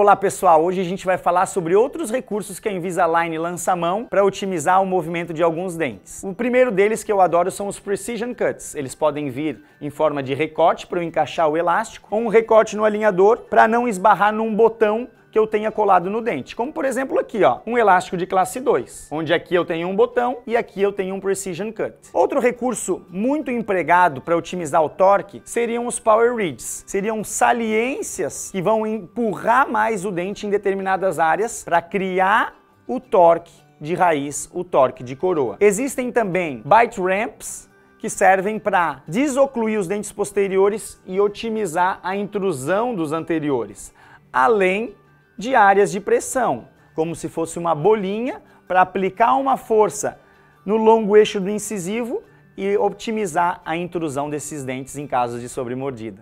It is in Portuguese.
Olá pessoal, hoje a gente vai falar sobre outros recursos que a Invisalign lança a mão para otimizar o movimento de alguns dentes. O primeiro deles que eu adoro são os Precision Cuts. Eles podem vir em forma de recorte para eu encaixar o elástico, ou um recorte no alinhador para não esbarrar num botão que eu tenha colado no dente. Como por exemplo aqui, ó, um elástico de classe 2, onde aqui eu tenho um botão e aqui eu tenho um Precision Cut. Outro recurso muito empregado para otimizar o torque seriam os Power Reeds. Seriam saliências que vão empurrar mais o dente em determinadas áreas para criar o torque de raiz, o torque de coroa. Existem também bite ramps, que servem para desocluir os dentes posteriores e otimizar a intrusão dos anteriores, além de áreas de pressão, como se fosse uma bolinha para aplicar uma força no longo eixo do incisivo e otimizar a intrusão desses dentes em casos de sobremordida.